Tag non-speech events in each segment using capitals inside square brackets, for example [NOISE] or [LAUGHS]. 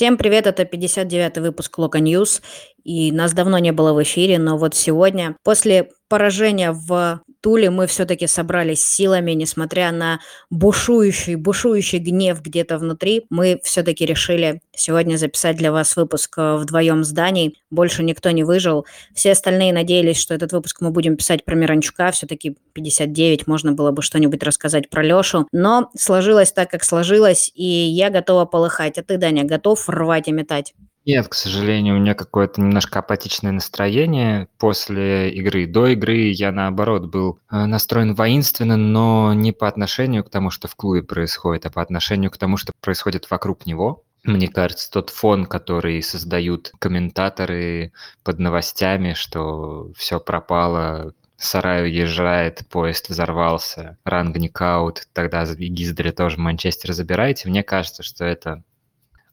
Всем привет, это 59-й выпуск Локо News, и нас давно не было в эфире, но вот сегодня, после поражения в Туле, мы все-таки собрались силами, несмотря на бушующий, бушующий гнев где-то внутри, мы все-таки решили сегодня записать для вас выпуск э, вдвоем с Даней. Больше никто не выжил. Все остальные надеялись, что этот выпуск мы будем писать про Миранчука, все-таки 59, можно было бы что-нибудь рассказать про Лешу, но сложилось так, как сложилось, и я готова полыхать. А ты, Даня, готов рвать и метать? Нет, к сожалению, у меня какое-то немножко апатичное настроение после игры. До игры я, наоборот, был э, настроен воинственно, но не по отношению к тому, что в клубе происходит, а по отношению к тому, что происходит вокруг него. Мне кажется, тот фон, который создают комментаторы под новостями, что все пропало, сарай уезжает, поезд взорвался, рангник аут, тогда Гиздаре тоже Манчестер забирайте. Мне кажется, что это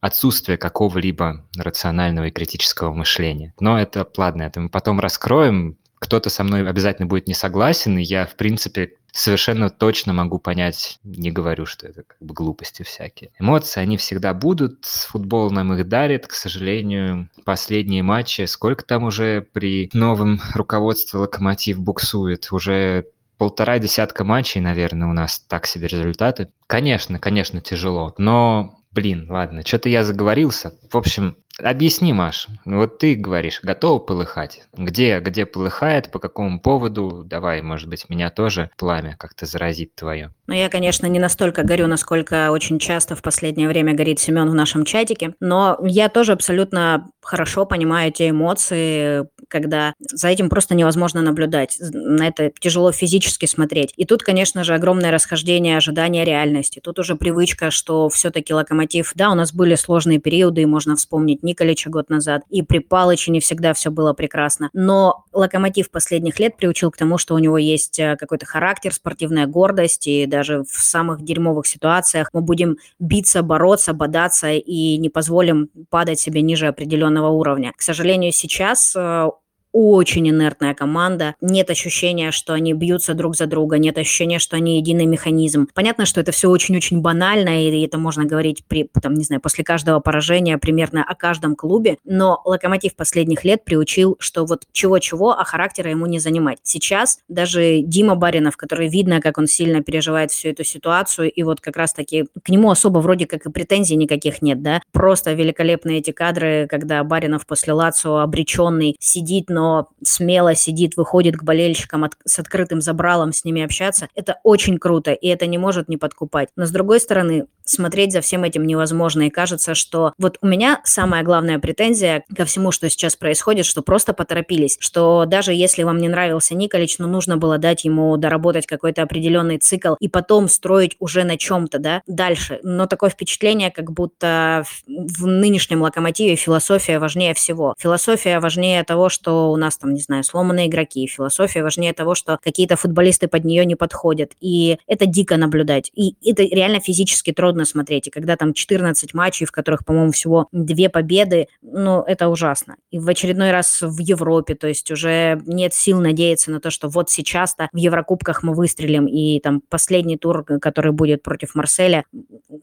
отсутствие какого-либо рационального и критического мышления. Но это, ладно, это мы потом раскроем. Кто-то со мной обязательно будет не согласен, и я, в принципе, совершенно точно могу понять, не говорю, что это как бы глупости всякие. Эмоции, они всегда будут, футбол нам их дарит, к сожалению, последние матчи, сколько там уже при новом руководстве Локомотив буксует, уже полтора десятка матчей, наверное, у нас так себе результаты. Конечно, конечно, тяжело, но Блин, ладно, что-то я заговорился. В общем, объясни, Маш, вот ты говоришь, готова полыхать. Где, где полыхает, по какому поводу? Давай, может быть, меня тоже пламя как-то заразит твое. Ну, я, конечно, не настолько горю, насколько очень часто в последнее время горит Семен в нашем чатике, но я тоже абсолютно хорошо понимаю те эмоции, когда за этим просто невозможно наблюдать, на это тяжело физически смотреть. И тут, конечно же, огромное расхождение ожидания реальности. Тут уже привычка, что все-таки Локомотив, да, у нас были сложные периоды, и можно вспомнить Николича год назад, и при Палыче не всегда все было прекрасно. Но Локомотив последних лет приучил к тому, что у него есть э, какой-то характер, спортивная гордость, и даже в самых дерьмовых ситуациях мы будем биться, бороться, бодаться и не позволим падать себе ниже определенного уровня. К сожалению, сейчас э, очень инертная команда, нет ощущения, что они бьются друг за друга, нет ощущения, что они единый механизм. Понятно, что это все очень-очень банально, и это можно говорить при, там, не знаю, после каждого поражения примерно о каждом клубе, но Локомотив последних лет приучил, что вот чего-чего, а характера ему не занимать. Сейчас даже Дима Баринов, который видно, как он сильно переживает всю эту ситуацию, и вот как раз-таки к нему особо вроде как и претензий никаких нет, да, просто великолепные эти кадры, когда Баринов после Лацо обреченный сидит, но смело сидит, выходит к болельщикам от, с открытым забралом с ними общаться, это очень круто, и это не может не подкупать. Но с другой стороны, смотреть за всем этим невозможно, и кажется, что вот у меня самая главная претензия ко всему, что сейчас происходит, что просто поторопились, что даже если вам не нравился Николич, но нужно было дать ему доработать какой-то определенный цикл и потом строить уже на чем-то, да, дальше. Но такое впечатление, как будто в нынешнем локомотиве философия важнее всего. Философия важнее того, что у нас там, не знаю, сломанные игроки. Философия важнее того, что какие-то футболисты под нее не подходят. И это дико наблюдать. И это реально физически трудно смотреть. И когда там 14 матчей, в которых, по-моему, всего две победы, ну, это ужасно. И в очередной раз в Европе, то есть уже нет сил надеяться на то, что вот сейчас-то в Еврокубках мы выстрелим, и там последний тур, который будет против Марселя,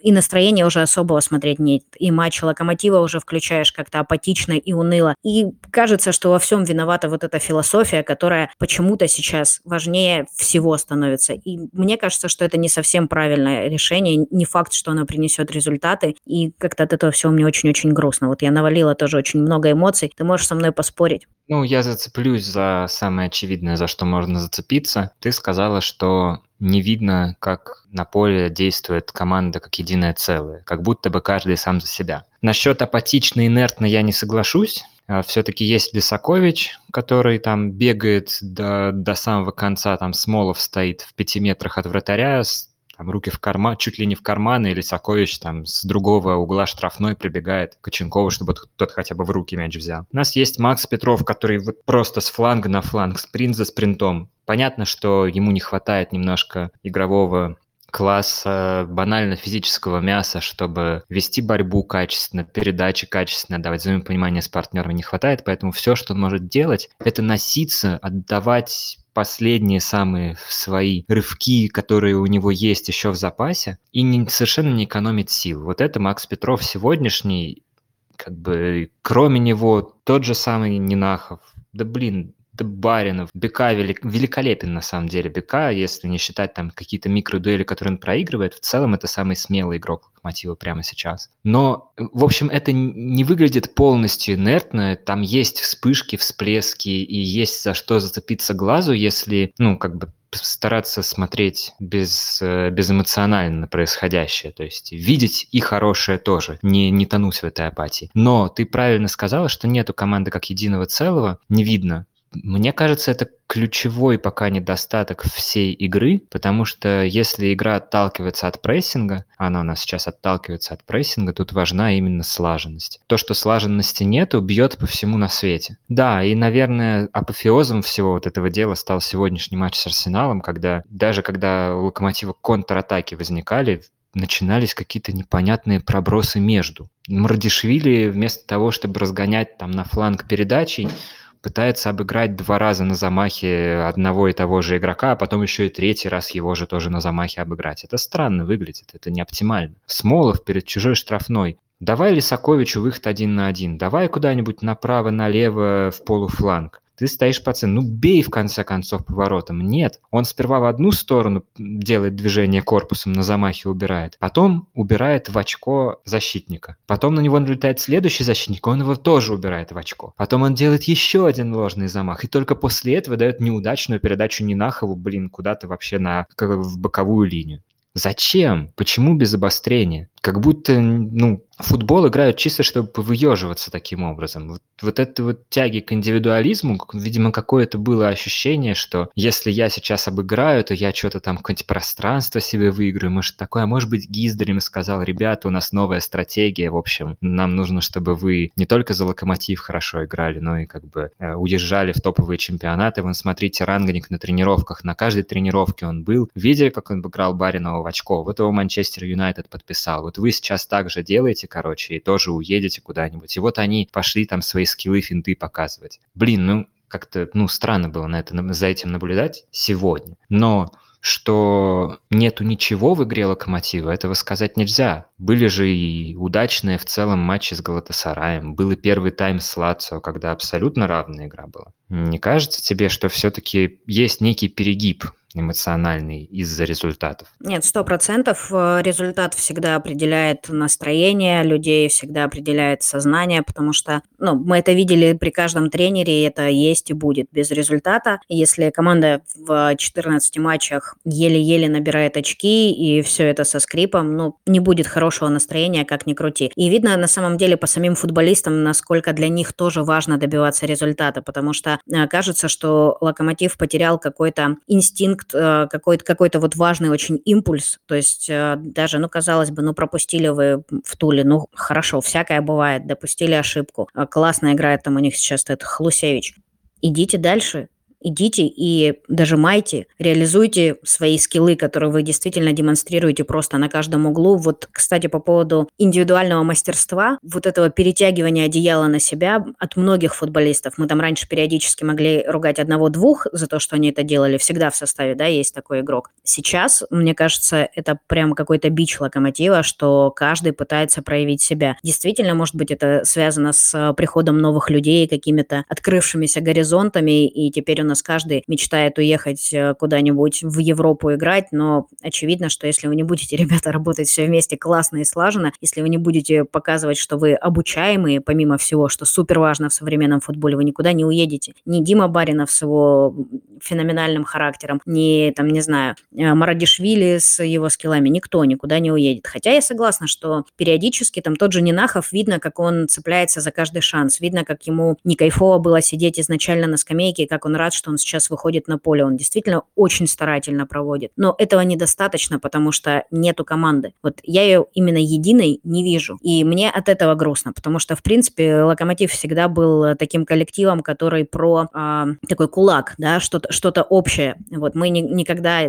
и настроения уже особого смотреть нет. И матч Локомотива уже включаешь как-то апатично и уныло. И кажется, что во всем виноват виновата вот эта философия, которая почему-то сейчас важнее всего становится. И мне кажется, что это не совсем правильное решение. Не факт, что оно принесет результаты. И как-то от этого всего мне очень-очень грустно. Вот я навалила тоже очень много эмоций. Ты можешь со мной поспорить? Ну, я зацеплюсь за самое очевидное, за что можно зацепиться. Ты сказала, что не видно, как на поле действует команда как единое целое, как будто бы каждый сам за себя. Насчет апатично инертно я не соглашусь. А, все-таки есть Лисакович, который там бегает до, до самого конца, там Смолов стоит в пяти метрах от вратаря, там руки в карман, чуть ли не в карман, и Лисакович там с другого угла штрафной прибегает к Коченкову, чтобы тот хотя бы в руки мяч взял. У нас есть Макс Петров, который вот просто с фланга на фланг, спринт за спринтом. Понятно, что ему не хватает немножко игрового класса банально физического мяса, чтобы вести борьбу качественно, передачи качественно, давать взаимопонимание с партнерами не хватает, поэтому все, что он может делать, это носиться, отдавать последние самые свои рывки, которые у него есть еще в запасе, и не, совершенно не экономить сил. Вот это Макс Петров сегодняшний как бы кроме него тот же самый Нинахов. Да блин, Баринов, Бека велик, великолепен на самом деле. Бека, если не считать там какие-то микродуэли, которые он проигрывает, в целом это самый смелый игрок Локомотива прямо сейчас. Но, в общем, это не выглядит полностью инертно. Там есть вспышки, всплески и есть за что зацепиться глазу, если, ну, как бы стараться смотреть без, э, безэмоционально на происходящее, то есть видеть и хорошее тоже, не, не тонуть в этой апатии. Но ты правильно сказала, что нету команды как единого целого, не видно мне кажется, это ключевой пока недостаток всей игры, потому что если игра отталкивается от прессинга, она у нас сейчас отталкивается от прессинга, тут важна именно слаженность. То, что слаженности нету, бьет по всему на свете. Да, и, наверное, апофеозом всего вот этого дела стал сегодняшний матч с Арсеналом, когда даже когда у Локомотива контратаки возникали, начинались какие-то непонятные пробросы между. Мардишвили вместо того, чтобы разгонять там на фланг передачей, пытается обыграть два раза на замахе одного и того же игрока, а потом еще и третий раз его же тоже на замахе обыграть. Это странно выглядит, это не оптимально. Смолов перед чужой штрафной. Давай Лисаковичу выход один на один, давай куда-нибудь направо-налево в полуфланг ты стоишь по центру. Ну, бей, в конце концов, поворотом. Нет. Он сперва в одну сторону делает движение корпусом, на замахе убирает. Потом убирает в очко защитника. Потом на него налетает следующий защитник, он его тоже убирает в очко. Потом он делает еще один ложный замах. И только после этого дает неудачную передачу Нинахову, блин, куда-то вообще на, в боковую линию. Зачем? Почему без обострения? Как будто, ну, футбол играют чисто, чтобы выеживаться таким образом. Вот, вот это вот тяги к индивидуализму, видимо, какое-то было ощущение, что если я сейчас обыграю, то я что-то там, какое-нибудь пространство себе выиграю, может такое. А может быть, Гиздарем сказал, ребята, у нас новая стратегия, в общем, нам нужно, чтобы вы не только за Локомотив хорошо играли, но и как бы э, уезжали в топовые чемпионаты. Вон, смотрите, Рангник на тренировках, на каждой тренировке он был. Видели, как он обыграл Баринова в очко? Вот его Манчестер Юнайтед подписал. Вот вы сейчас также делаете, короче, и тоже уедете куда-нибудь. И вот они пошли там свои скиллы, финты показывать. Блин, ну, как-то, ну, странно было на это, за этим наблюдать сегодня. Но что нету ничего в игре Локомотива, этого сказать нельзя. Были же и удачные в целом матчи с Галатасараем. Был и первый тайм с Лацио, когда абсолютно равная игра была. Не кажется тебе, что все-таки есть некий перегиб эмоциональный из-за результатов? Нет, сто процентов. Э, результат всегда определяет настроение людей, всегда определяет сознание, потому что ну, мы это видели при каждом тренере, это есть и будет без результата. Если команда в 14 матчах еле-еле набирает очки, и все это со скрипом, ну, не будет хорошего настроения, как ни крути. И видно на самом деле по самим футболистам, насколько для них тоже важно добиваться результата, потому что э, кажется, что Локомотив потерял какой-то инстинкт инстинкт, э, какой-то какой вот важный очень импульс. То есть э, даже, ну, казалось бы, ну, пропустили вы в Туле, ну, хорошо, всякое бывает, допустили ошибку. Э, классно играет там у них сейчас этот Хлусевич. Идите дальше, идите и дожимайте, реализуйте свои скиллы, которые вы действительно демонстрируете просто на каждом углу. Вот, кстати, по поводу индивидуального мастерства, вот этого перетягивания одеяла на себя от многих футболистов. Мы там раньше периодически могли ругать одного-двух за то, что они это делали. Всегда в составе, да, есть такой игрок. Сейчас, мне кажется, это прям какой-то бич локомотива, что каждый пытается проявить себя. Действительно, может быть, это связано с приходом новых людей, какими-то открывшимися горизонтами, и теперь у нас нас каждый мечтает уехать э, куда-нибудь в Европу играть, но очевидно, что если вы не будете, [LAUGHS] ребята, работать все вместе классно и слаженно, если вы не будете показывать, что вы обучаемые, помимо всего, что супер важно в современном футболе, вы никуда не уедете. Ни Дима Баринов с его феноменальным характером, ни, там, не знаю, э, Марадишвили с его скиллами, никто никуда не уедет. Хотя я согласна, что периодически там тот же Нинахов, видно, как он цепляется за каждый шанс, видно, как ему не кайфово было сидеть изначально на скамейке, как он рад, что он сейчас выходит на поле. Он действительно очень старательно проводит. Но этого недостаточно, потому что нету команды. Вот я ее именно единой не вижу. И мне от этого грустно, потому что, в принципе, Локомотив всегда был таким коллективом, который про э, такой кулак, да, что-то что-то общее. Вот мы ни, никогда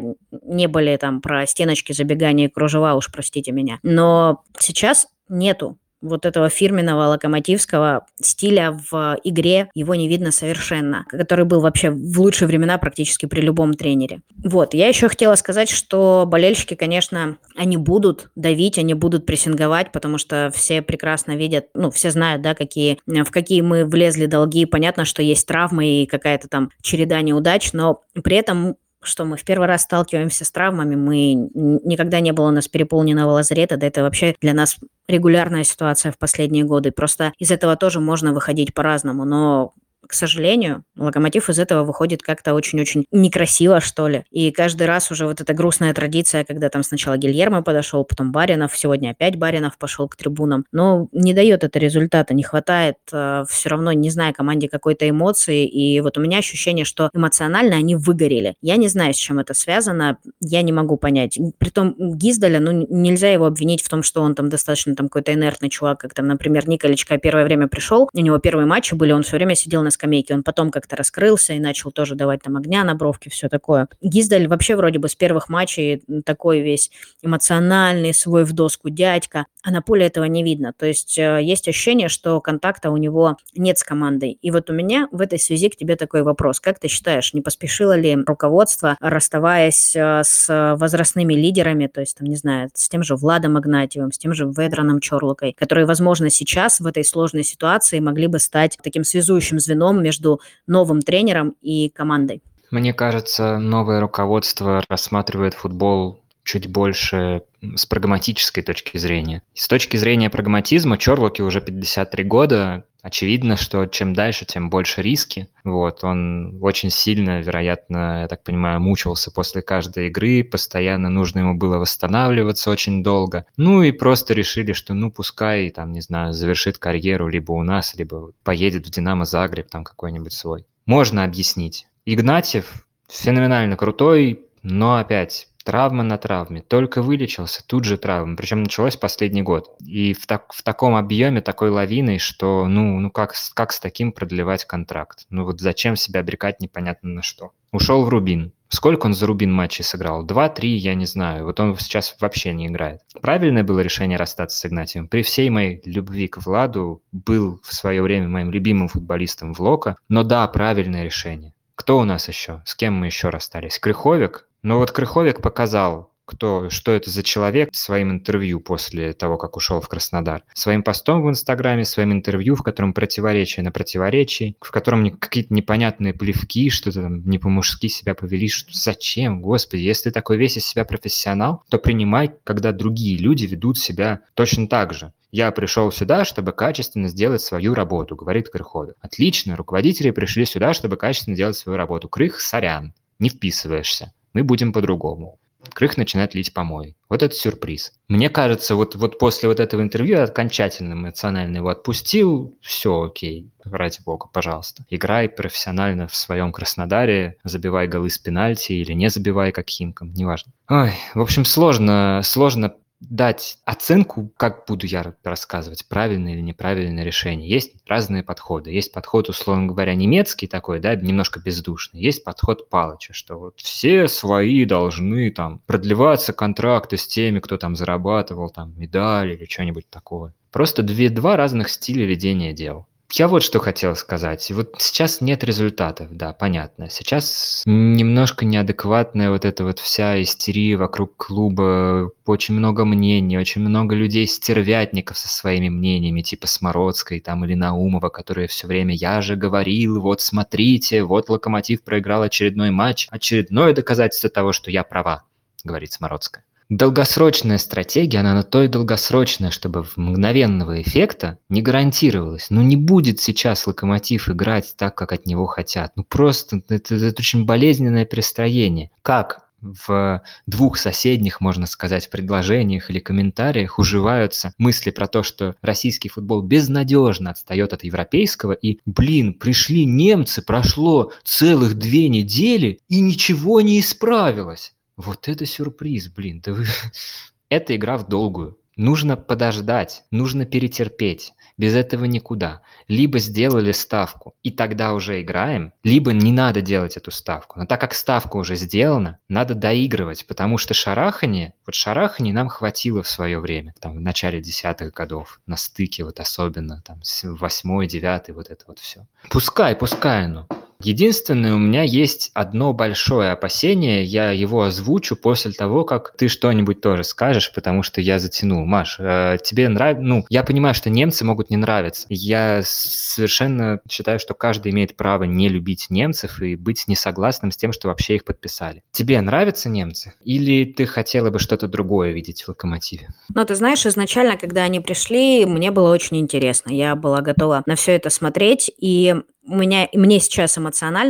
не были там про стеночки, забегания и кружева, уж простите меня. Но сейчас нету вот этого фирменного локомотивского стиля в игре, его не видно совершенно, который был вообще в лучшие времена практически при любом тренере. Вот, я еще хотела сказать, что болельщики, конечно, они будут давить, они будут прессинговать, потому что все прекрасно видят, ну, все знают, да, какие, в какие мы влезли долги. Понятно, что есть травмы и какая-то там череда неудач, но при этом что мы в первый раз сталкиваемся с травмами, мы никогда не было у нас переполненного лазарета, да это вообще для нас регулярная ситуация в последние годы. Просто из этого тоже можно выходить по-разному, но к сожалению, Локомотив из этого выходит как-то очень-очень некрасиво, что ли. И каждый раз уже вот эта грустная традиция, когда там сначала Гильермо подошел, потом Баринов, сегодня опять Баринов пошел к трибунам. Но не дает это результата, не хватает э, все равно, не знаю, команде какой-то эмоции. И вот у меня ощущение, что эмоционально они выгорели. Я не знаю, с чем это связано, я не могу понять. Притом Гиздаля, ну, нельзя его обвинить в том, что он там достаточно там какой-то инертный чувак, как там, например, Николичка первое время пришел, у него первые матчи были, он все время сидел на скамейке. Он потом как-то раскрылся и начал тоже давать там огня на бровке, все такое. Гиздаль вообще вроде бы с первых матчей такой весь эмоциональный, свой в доску дядька, а на поле этого не видно. То есть э, есть ощущение, что контакта у него нет с командой. И вот у меня в этой связи к тебе такой вопрос. Как ты считаешь, не поспешило ли руководство, расставаясь э, с возрастными лидерами, то есть, там, не знаю, с тем же Владом Игнатьевым, с тем же Ведраном Чорлокой, которые, возможно, сейчас в этой сложной ситуации могли бы стать таким связующим звеном звеном между новым тренером и командой? Мне кажется, новое руководство рассматривает футбол чуть больше с прагматической точки зрения. С точки зрения прагматизма, Чорлоке уже 53 года. Очевидно, что чем дальше, тем больше риски. Вот, он очень сильно, вероятно, я так понимаю, мучился после каждой игры, постоянно нужно ему было восстанавливаться очень долго. Ну и просто решили, что ну пускай, там, не знаю, завершит карьеру либо у нас, либо поедет в Динамо Загреб, там какой-нибудь свой. Можно объяснить. Игнатьев феноменально крутой, но опять Травма на травме. Только вылечился, тут же травма. Причем началось последний год. И в, так, в таком объеме, такой лавиной, что ну, ну как, как с таким продлевать контракт? Ну вот зачем себя обрекать непонятно на что? Ушел в Рубин. Сколько он за Рубин матчей сыграл? Два-три, я не знаю. Вот он сейчас вообще не играет. Правильное было решение расстаться с Игнатием. При всей моей любви к Владу был в свое время моим любимым футболистом в Лока. Но да, правильное решение. Кто у нас еще? С кем мы еще расстались? Крыховик? Но вот Крыховик показал, кто, что это за человек своим интервью после того, как ушел в Краснодар. Своим постом в Инстаграме, своим интервью, в котором противоречие на противоречии, в котором какие-то непонятные плевки, что-то там не по-мужски себя повели. Что, зачем, господи, если ты такой весь из себя профессионал, то принимай, когда другие люди ведут себя точно так же. Я пришел сюда, чтобы качественно сделать свою работу, говорит Крыховик. Отлично, руководители пришли сюда, чтобы качественно делать свою работу. Крых, сорян, не вписываешься мы будем по-другому. Крых начинает лить помой. Вот это сюрприз. Мне кажется, вот, вот после вот этого интервью я окончательно эмоционально его отпустил. Все окей, ради бога, пожалуйста. Играй профессионально в своем Краснодаре, забивай голы с пенальти или не забивай как Химкам, неважно. Ой, в общем, сложно, сложно дать оценку, как буду я рассказывать, правильное или неправильное решение. Есть разные подходы. Есть подход, условно говоря, немецкий такой, да, немножко бездушный. Есть подход Палыча, что вот все свои должны там продлеваться контракты с теми, кто там зарабатывал там медали или что-нибудь такое. Просто две, два разных стиля ведения дел. Я вот что хотел сказать. Вот сейчас нет результатов, да, понятно. Сейчас немножко неадекватная вот эта вот вся истерия вокруг клуба, очень много мнений, очень много людей-стервятников со своими мнениями, типа Смородской там или Наумова, которые все время «я же говорил, вот смотрите, вот Локомотив проиграл очередной матч, очередное доказательство того, что я права», говорит Смородская долгосрочная стратегия, она на то и долгосрочная, чтобы мгновенного эффекта не гарантировалось. Ну не будет сейчас Локомотив играть так, как от него хотят. Ну просто это, это очень болезненное перестроение. Как в двух соседних, можно сказать, предложениях или комментариях уживаются мысли про то, что российский футбол безнадежно отстает от европейского, и, блин, пришли немцы, прошло целых две недели, и ничего не исправилось. Вот это сюрприз, блин. Да вы... [LAUGHS] Это игра в долгую. Нужно подождать, нужно перетерпеть. Без этого никуда. Либо сделали ставку, и тогда уже играем, либо не надо делать эту ставку. Но так как ставка уже сделана, надо доигрывать, потому что шарахание, вот шарахание нам хватило в свое время, там, в начале десятых годов, на стыке вот особенно, там, восьмой, девятый, вот это вот все. Пускай, пускай оно. Единственное, у меня есть одно большое опасение, я его озвучу после того, как ты что-нибудь тоже скажешь, потому что я затянул. Маш, э, тебе нравится... Ну, я понимаю, что немцы могут не нравиться. Я совершенно считаю, что каждый имеет право не любить немцев и быть несогласным с тем, что вообще их подписали. Тебе нравятся немцы? Или ты хотела бы что-то другое видеть в «Локомотиве»? Ну, ты знаешь, изначально, когда они пришли, мне было очень интересно. Я была готова на все это смотреть, и у меня, мне сейчас эмоционально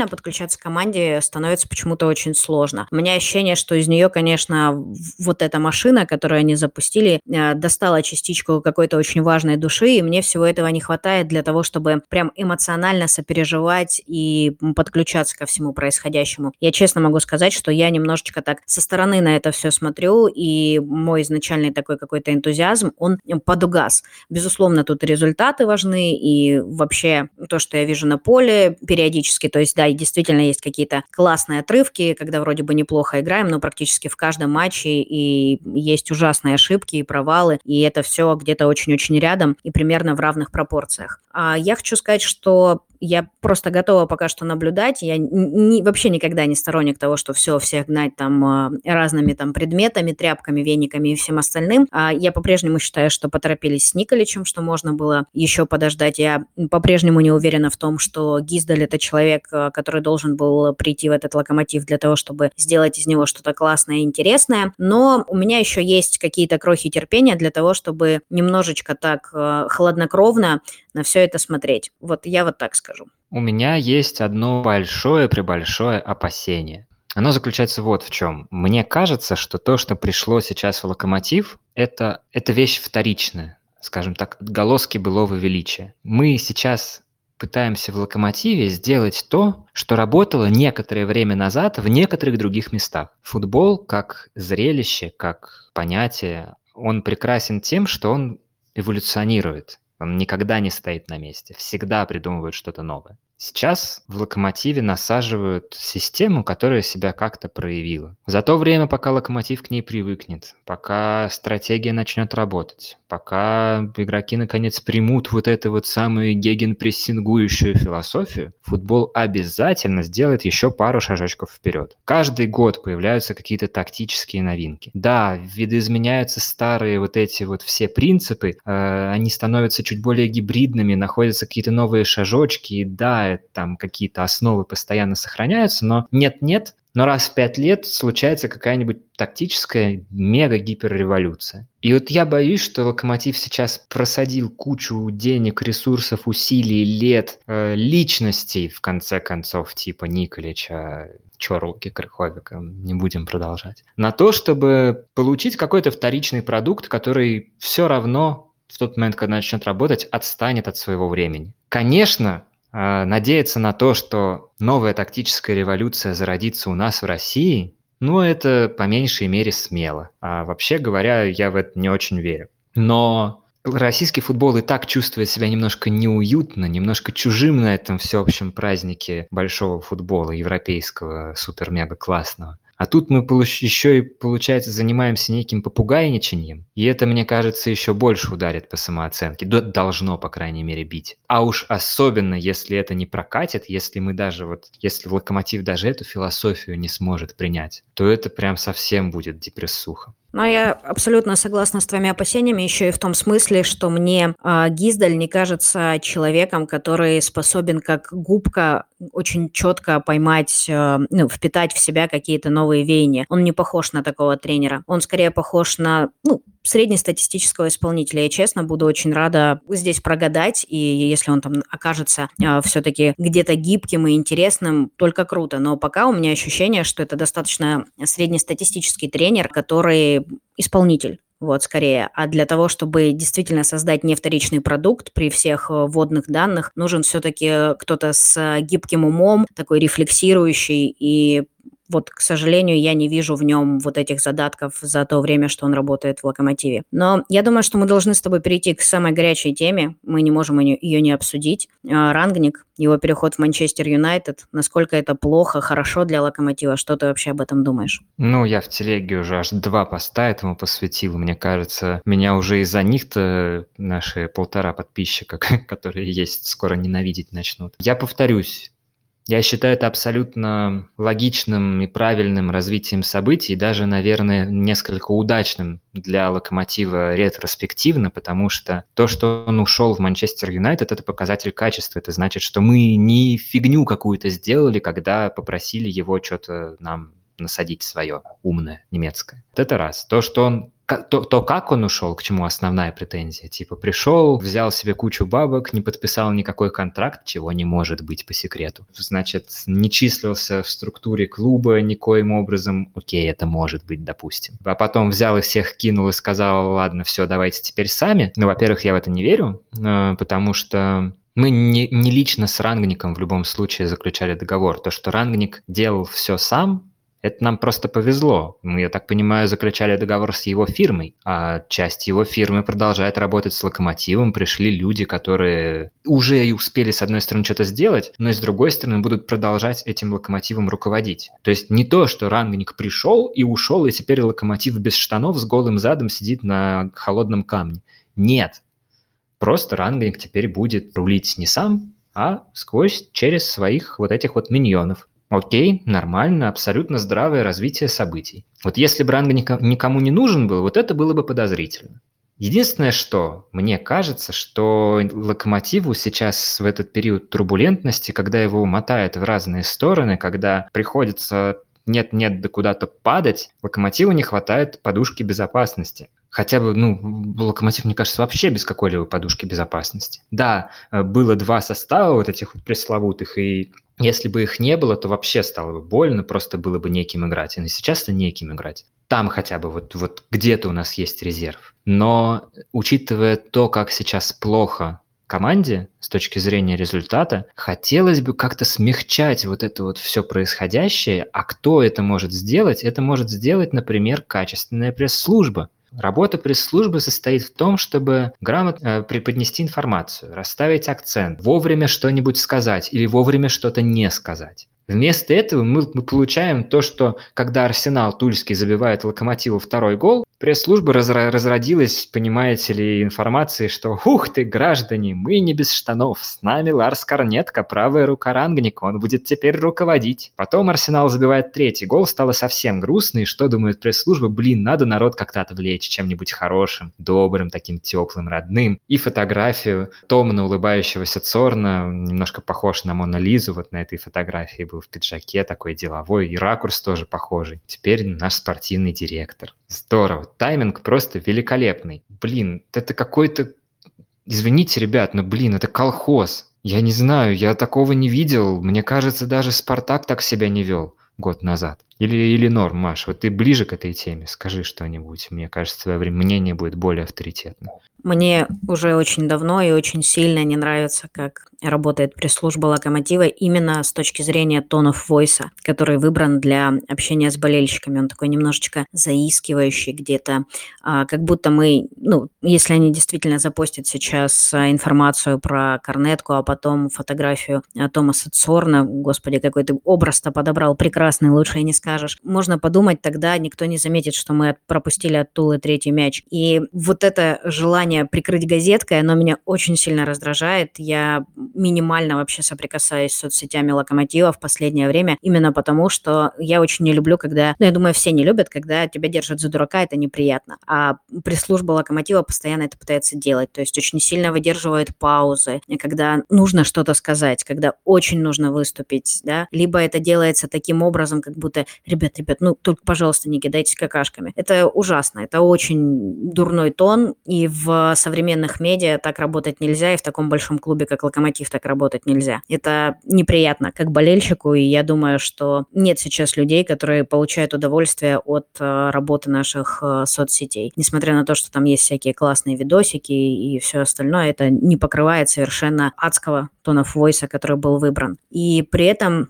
подключаться к команде становится почему-то очень сложно. У меня ощущение, что из нее, конечно, вот эта машина, которую они запустили, э, достала частичку какой-то очень важной души, и мне всего этого не хватает для того, чтобы прям эмоционально сопереживать и подключаться ко всему происходящему. Я честно могу сказать, что я немножечко так со стороны на это все смотрю, и мой изначальный такой какой-то энтузиазм, он подугас. Безусловно, тут результаты важны, и вообще то, что я вижу на поле периодически. То есть, да, и действительно есть какие-то классные отрывки, когда вроде бы неплохо играем, но практически в каждом матче и есть ужасные ошибки и провалы, и это все где-то очень-очень рядом и примерно в равных пропорциях. А я хочу сказать, что я просто готова пока что наблюдать. Я не, вообще никогда не сторонник того, что все всех гнать там а, разными там предметами, тряпками, вениками и всем остальным. А я по-прежнему считаю, что поторопились с Николичем, что можно было еще подождать. Я по-прежнему не уверена в том, что Гиздаль это человек, а, который должен был прийти в этот локомотив для того, чтобы сделать из него что-то классное и интересное. Но у меня еще есть какие-то крохи терпения для того, чтобы немножечко так хладнокровно на все это смотреть. Вот я вот так скажу. У меня есть одно большое-пребольшое опасение. Оно заключается вот в чем. Мне кажется, что то, что пришло сейчас в локомотив, это, это вещь вторичная, скажем так, отголоски былого величия. Мы сейчас пытаемся в локомотиве сделать то, что работало некоторое время назад в некоторых других местах. Футбол как зрелище, как понятие, он прекрасен тем, что он эволюционирует. Он никогда не стоит на месте, всегда придумывает что-то новое. Сейчас в «Локомотиве» насаживают систему, которая себя как-то проявила. За то время, пока «Локомотив» к ней привыкнет, пока стратегия начнет работать, пока игроки наконец примут вот эту вот самую гегенпрессингующую философию, футбол обязательно сделает еще пару шажочков вперед. Каждый год появляются какие-то тактические новинки. Да, видоизменяются старые вот эти вот все принципы, э, они становятся чуть более гибридными, находятся какие-то новые шажочки, и да, там какие-то основы постоянно сохраняются, но нет-нет, но раз в пять лет случается какая-нибудь тактическая мега-гиперреволюция. И вот я боюсь, что Локомотив сейчас просадил кучу денег, ресурсов, усилий, лет, э, личностей, в конце концов, типа Николича, Чорлки, Крыховика, не будем продолжать, на то, чтобы получить какой-то вторичный продукт, который все равно в тот момент, когда начнет работать, отстанет от своего времени. Конечно, надеяться на то, что новая тактическая революция зародится у нас в России, ну, это по меньшей мере смело. А вообще говоря, я в это не очень верю. Но российский футбол и так чувствует себя немножко неуютно, немножко чужим на этом всеобщем празднике большого футбола, европейского, супер-мега-классного. А тут мы еще и, получается, занимаемся неким попугайничанием. И это, мне кажется, еще больше ударит по самооценке. Должно, по крайней мере, бить. А уж особенно, если это не прокатит, если мы даже вот, если Локомотив даже эту философию не сможет принять, то это прям совсем будет депрессуха. Но я абсолютно согласна с твоими опасениями еще и в том смысле, что мне э, Гиздаль не кажется человеком, который способен как губка очень четко поймать, э, ну, впитать в себя какие-то новые веяния. Он не похож на такого тренера. Он скорее похож на, ну, среднестатистического исполнителя. Я, честно, буду очень рада здесь прогадать, и если он там окажется э, все-таки где-то гибким и интересным, только круто. Но пока у меня ощущение, что это достаточно среднестатистический тренер, который исполнитель вот, скорее. А для того, чтобы действительно создать не вторичный продукт при всех э, вводных данных, нужен все-таки кто-то с гибким умом, такой рефлексирующий и вот, к сожалению, я не вижу в нем вот этих задатков за то время, что он работает в «Локомотиве». Но я думаю, что мы должны с тобой перейти к самой горячей теме. Мы не можем ее не обсудить. А, Рангник, его переход в Манчестер Юнайтед. Насколько это плохо, хорошо для «Локомотива? Что ты вообще об этом думаешь? Ну, я в телеге уже аж два поста этому посвятил. Мне кажется, меня уже из-за них-то наши полтора подписчика, [LAUGHS] которые есть, скоро ненавидеть начнут. Я повторюсь, я считаю это абсолютно логичным и правильным развитием событий, даже, наверное, несколько удачным для Локомотива ретроспективно, потому что то, что он ушел в Манчестер Юнайтед, это показатель качества. Это значит, что мы не фигню какую-то сделали, когда попросили его что-то нам насадить свое умное немецкое. Вот это раз. То, что он то, то, как он ушел, к чему основная претензия. Типа пришел, взял себе кучу бабок, не подписал никакой контракт, чего не может быть по секрету. Значит, не числился в структуре клуба никоим образом. Окей, это может быть, допустим. А потом взял и всех кинул и сказал, ладно, все, давайте теперь сами. Ну, во-первых, я в это не верю, э, потому что мы не, не лично с рангником в любом случае заключали договор. То, что рангник делал все сам, это нам просто повезло. Мы, я так понимаю, заключали договор с его фирмой, а часть его фирмы продолжает работать с локомотивом. Пришли люди, которые уже и успели, с одной стороны, что-то сделать, но и с другой стороны будут продолжать этим локомотивом руководить. То есть не то, что рангник пришел и ушел, и теперь локомотив без штанов с голым задом сидит на холодном камне. Нет. Просто рангник теперь будет рулить не сам, а сквозь через своих вот этих вот миньонов. Окей, нормально, абсолютно здравое развитие событий. Вот если бы ранг никому не нужен был, вот это было бы подозрительно. Единственное, что мне кажется, что локомотиву сейчас в этот период турбулентности, когда его мотает в разные стороны, когда приходится нет-нет да куда-то падать, локомотиву не хватает подушки безопасности. Хотя бы, ну, локомотив, мне кажется, вообще без какой-либо подушки безопасности. Да, э, было два состава вот этих вот пресловутых, и если бы их не было, то вообще стало бы больно, просто было бы неким играть. И сейчас это неким играть. Там хотя бы вот, вот где-то у нас есть резерв. Но учитывая то, как сейчас плохо команде с точки зрения результата, хотелось бы как-то смягчать вот это вот все происходящее. А кто это может сделать? Это может сделать, например, качественная пресс-служба. Работа пресс-службы состоит в том, чтобы грамотно э, преподнести информацию, расставить акцент, вовремя что-нибудь сказать или вовремя что-то не сказать. Вместо этого мы, мы получаем то, что когда Арсенал Тульский забивает Локомотиву второй гол, пресс-служба разра- разродилась, понимаете ли, информацией, что «Ух ты, граждане, мы не без штанов, с нами Ларс Корнетка, правая рука рангника, он будет теперь руководить». Потом Арсенал забивает третий гол, стало совсем грустно, и что думает пресс-служба? Блин, надо народ как-то отвлечь чем-нибудь хорошим, добрым, таким теплым, родным. И фотографию томно улыбающегося Цорна, немножко похож на Мона Лизу вот на этой фотографии был в пиджаке такой деловой, и ракурс тоже похожий. Теперь наш спортивный директор. Здорово. Тайминг просто великолепный. Блин, это какой-то... Извините, ребят, но, блин, это колхоз. Я не знаю, я такого не видел. Мне кажется, даже Спартак так себя не вел год назад. Или, или норм, Маш, вот ты ближе к этой теме, скажи что-нибудь. Мне кажется, твое мнение будет более авторитетным. Мне уже очень давно и очень сильно не нравится, как работает пресс-служба «Локомотива» именно с точки зрения тонов войса, который выбран для общения с болельщиками. Он такой немножечко заискивающий где-то, а, как будто мы, ну, если они действительно запостят сейчас информацию про Корнетку, а потом фотографию а, Томаса Цорна, господи, какой ты образ-то подобрал прекрасный, лучше и не скажешь, можно подумать, тогда никто не заметит, что мы пропустили от Тулы третий мяч. И вот это желание прикрыть газеткой, оно меня очень сильно раздражает. Я минимально вообще соприкасаюсь с соцсетями Локомотива в последнее время, именно потому, что я очень не люблю, когда, ну, я думаю, все не любят, когда тебя держат за дурака, это неприятно. А пресс-служба Локомотива постоянно это пытается делать, то есть очень сильно выдерживает паузы, когда нужно что-то сказать, когда очень нужно выступить, да, либо это делается таким образом, как будто, ребят, ребят, ну, только, пожалуйста, не кидайтесь какашками. Это ужасно, это очень дурной тон, и в современных медиа так работать нельзя, и в таком большом клубе, как Локомотив, так работать нельзя. Это неприятно как болельщику, и я думаю, что нет сейчас людей, которые получают удовольствие от э, работы наших э, соцсетей. Несмотря на то, что там есть всякие классные видосики и все остальное, это не покрывает совершенно адского тона войса, который был выбран. И при этом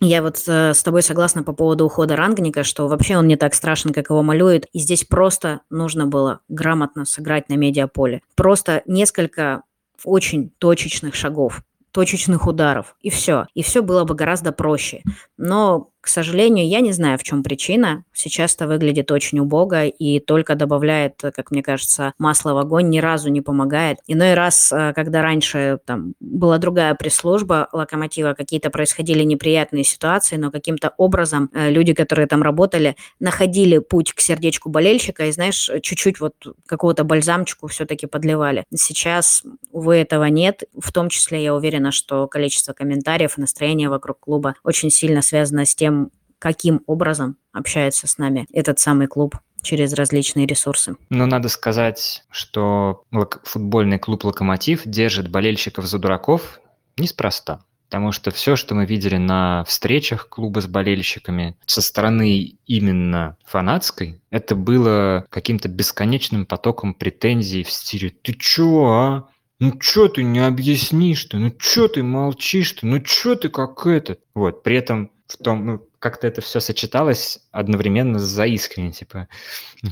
Я вот э, с тобой согласна по поводу ухода Рангника, что вообще он не так страшен, как его малюют. И здесь просто нужно было грамотно сыграть на медиаполе. Просто несколько очень точечных шагов точечных ударов, и все. И все было бы гораздо проще. Но к сожалению, я не знаю, в чем причина. Сейчас это выглядит очень убого и только добавляет, как мне кажется, масло в огонь, ни разу не помогает. Иной раз, э, когда раньше там была другая пресс-служба Локомотива, какие-то происходили неприятные ситуации, но каким-то образом э, люди, которые там работали, находили путь к сердечку болельщика и, знаешь, чуть-чуть вот какого-то бальзамчику все-таки подливали. Сейчас, увы, этого нет. В том числе я уверена, что количество комментариев и настроение вокруг клуба очень сильно связано с тем, тем, каким образом общается с нами этот самый клуб через различные ресурсы. Но надо сказать, что футбольный клуб «Локомотив» держит болельщиков за дураков неспроста. Потому что все, что мы видели на встречах клуба с болельщиками со стороны именно фанатской, это было каким-то бесконечным потоком претензий в стиле «Ты чё, а? Ну чё ты не объяснишь-то? Ну чё ты молчишь-то? Ну чё ты как этот?» Вот, при этом в том, ну, как-то это все сочеталось одновременно с заискренней, типа, [LAUGHS]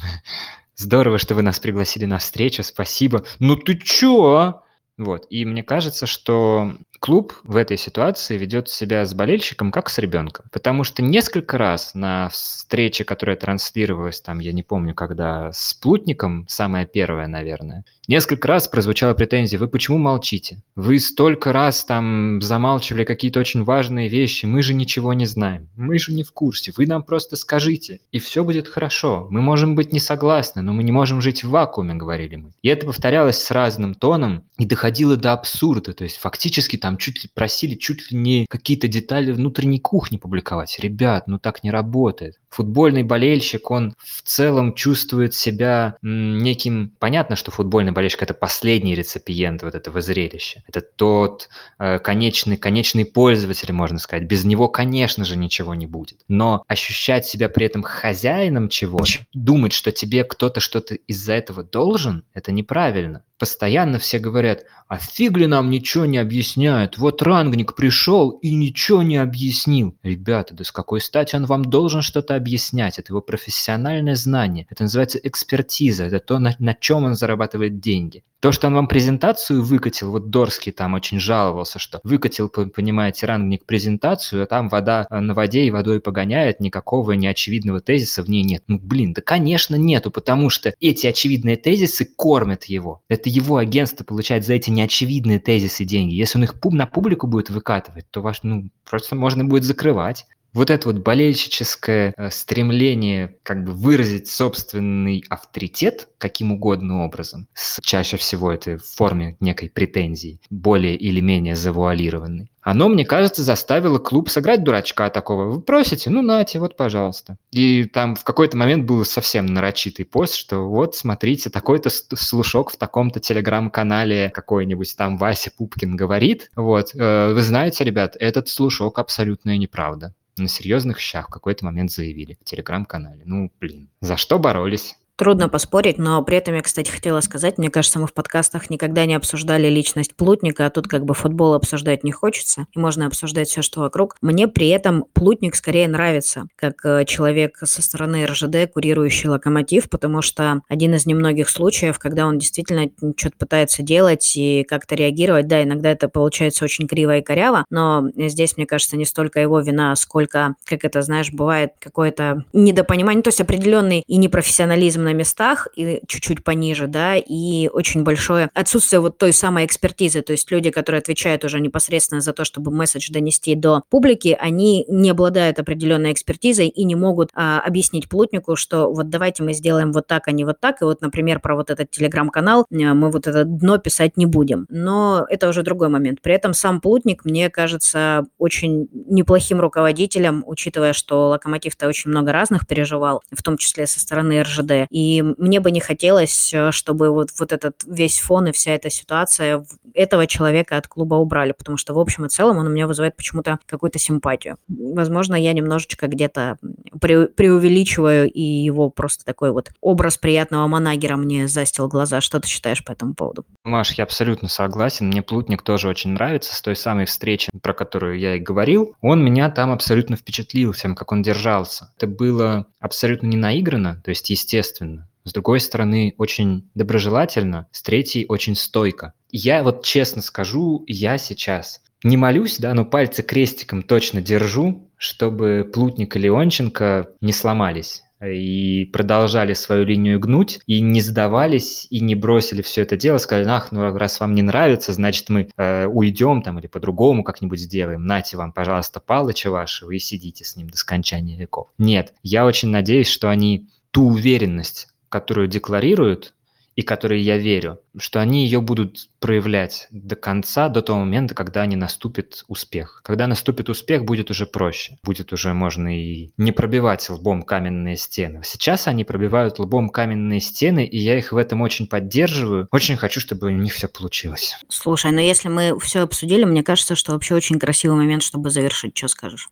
здорово, что вы нас пригласили на встречу, спасибо. Ну ты чё, а? Вот, и мне кажется, что клуб в этой ситуации ведет себя с болельщиком как с ребенком. Потому что несколько раз на встрече, которая транслировалась, там, я не помню, когда с Плутником, самая первая, наверное, несколько раз прозвучала претензия, вы почему молчите? Вы столько раз там замалчивали какие-то очень важные вещи, мы же ничего не знаем, мы же не в курсе, вы нам просто скажите, и все будет хорошо. Мы можем быть не согласны, но мы не можем жить в вакууме, говорили мы. И это повторялось с разным тоном и доходило до абсурда, то есть фактически там чуть ли просили чуть ли не какие-то детали внутренней кухни публиковать. Ребят, ну так не работает. Футбольный болельщик, он в целом чувствует себя неким... Понятно, что футбольный болельщик – это последний реципиент вот этого зрелища. Это тот э, конечный, конечный пользователь, можно сказать. Без него, конечно же, ничего не будет. Но ощущать себя при этом хозяином чего, думать, что тебе кто-то что-то из-за этого должен, это неправильно постоянно все говорят, а фиг ли нам ничего не объясняют, вот рангник пришел и ничего не объяснил. Ребята, да с какой стати он вам должен что-то объяснять? Это его профессиональное знание, это называется экспертиза, это то, на, на чем он зарабатывает деньги. То, что он вам презентацию выкатил, вот Дорский там очень жаловался, что выкатил, понимаете, рангник презентацию, а там вода э, на воде и водой погоняет, никакого неочевидного тезиса в ней нет. Ну, блин, да, конечно, нету, потому что эти очевидные тезисы кормят его. Это его агентство получает за эти неочевидные тезисы деньги. Если он их на публику будет выкатывать, то ваш, ну, просто можно будет закрывать вот это вот болельщическое э, стремление как бы выразить собственный авторитет каким угодно образом, с, чаще всего это в форме некой претензии, более или менее завуалированной, оно, мне кажется, заставило клуб сыграть дурачка такого. Вы просите, ну нате, вот, пожалуйста. И там в какой-то момент был совсем нарочитый пост, что вот, смотрите, такой-то слушок в таком-то телеграм-канале какой-нибудь там Вася Пупкин говорит. Вот, э, вы знаете, ребят, этот слушок абсолютная неправда на серьезных щах в какой-то момент заявили в телеграм-канале. Ну, блин, за что боролись? Трудно поспорить, но при этом я, кстати, хотела сказать, мне кажется, мы в подкастах никогда не обсуждали личность Плутника, а тут как бы футбол обсуждать не хочется, и можно обсуждать все, что вокруг. Мне при этом Плутник скорее нравится, как э, человек со стороны РЖД, курирующий локомотив, потому что один из немногих случаев, когда он действительно что-то пытается делать и как-то реагировать, да, иногда это получается очень криво и коряво, но здесь, мне кажется, не столько его вина, сколько, как это, знаешь, бывает какое-то недопонимание, то есть определенный и непрофессионализм на местах и чуть-чуть пониже, да, и очень большое отсутствие вот той самой экспертизы, то есть люди, которые отвечают уже непосредственно за то, чтобы месседж донести до публики, они не обладают определенной экспертизой и не могут а, объяснить плутнику, что вот давайте мы сделаем вот так, а не вот так, и вот, например, про вот этот телеграм-канал э, мы вот это дно писать не будем. Но это уже другой момент. При этом сам плутник, мне кажется, очень неплохим руководителем, учитывая, что Локомотив-то очень много разных переживал, в том числе со стороны РЖД, И мне бы не хотелось, э, чтобы вот, вот этот весь фон и вся эта ситуация этого человека от клуба убрали, потому что в общем и целом он у меня вызывает почему-то какую-то симпатию. Возможно, я немножечко где-то пре преувеличиваю, и его просто такой вот образ приятного манагера мне застил глаза. Что ты считаешь по этому поводу? Маш, я абсолютно согласен. Мне Плутник тоже очень нравится. С той самой встречи, про которую я и говорил, он меня там абсолютно впечатлил тем, как он держался. Это было абсолютно не наиграно, то есть естественно. С другой стороны, очень доброжелательно, с третьей очень стойко. Я вот честно скажу, я сейчас не молюсь, да, но пальцы крестиком точно держу, чтобы Плутник и Леонченко не сломались и продолжали свою линию гнуть, и не сдавались, и не бросили все это дело, сказали, ах, ну раз вам не нравится, значит мы э, уйдем там или по-другому как-нибудь сделаем, нате вам, пожалуйста, Палыча вашего и сидите с ним до скончания веков. Нет, я очень надеюсь, что они ту уверенность, которую декларируют, и которой я верю, что они ее будут проявлять до конца, до того момента, когда не наступит успех. Когда наступит успех, будет уже проще. Будет уже можно и не пробивать лбом каменные стены. Сейчас они пробивают лбом каменные стены, и я их в этом очень поддерживаю. Очень хочу, чтобы у них все получилось. Слушай, но если мы все обсудили, мне кажется, что вообще очень красивый момент, чтобы завершить. Что скажешь?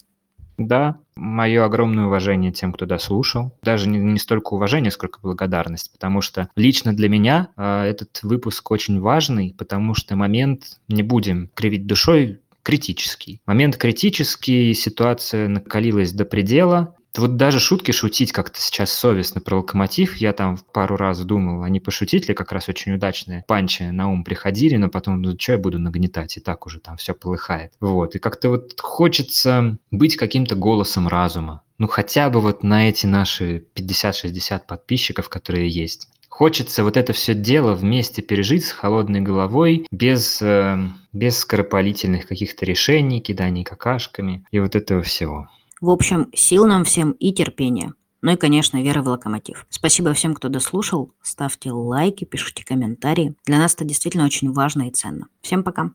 Да, мое огромное уважение тем, кто дослушал. Даже не, не столько уважение, сколько благодарность, потому что лично для меня э, этот выпуск очень важный, потому что момент, не будем кривить душой, критический. Момент критический, ситуация накалилась до предела, вот даже шутки шутить как-то сейчас совестно про локомотив. Я там пару раз думал, не пошутить ли, как раз очень удачные панчи на ум приходили, но потом, ну что я буду нагнетать, и так уже там все полыхает. Вот, и как-то вот хочется быть каким-то голосом разума. Ну хотя бы вот на эти наши 50-60 подписчиков, которые есть. Хочется вот это все дело вместе пережить с холодной головой, без, э, без скоропалительных каких-то решений, киданий какашками и вот этого всего. В общем, сил нам всем и терпения. Ну и, конечно, вера в локомотив. Спасибо всем, кто дослушал. Ставьте лайки, пишите комментарии. Для нас это действительно очень важно и ценно. Всем пока.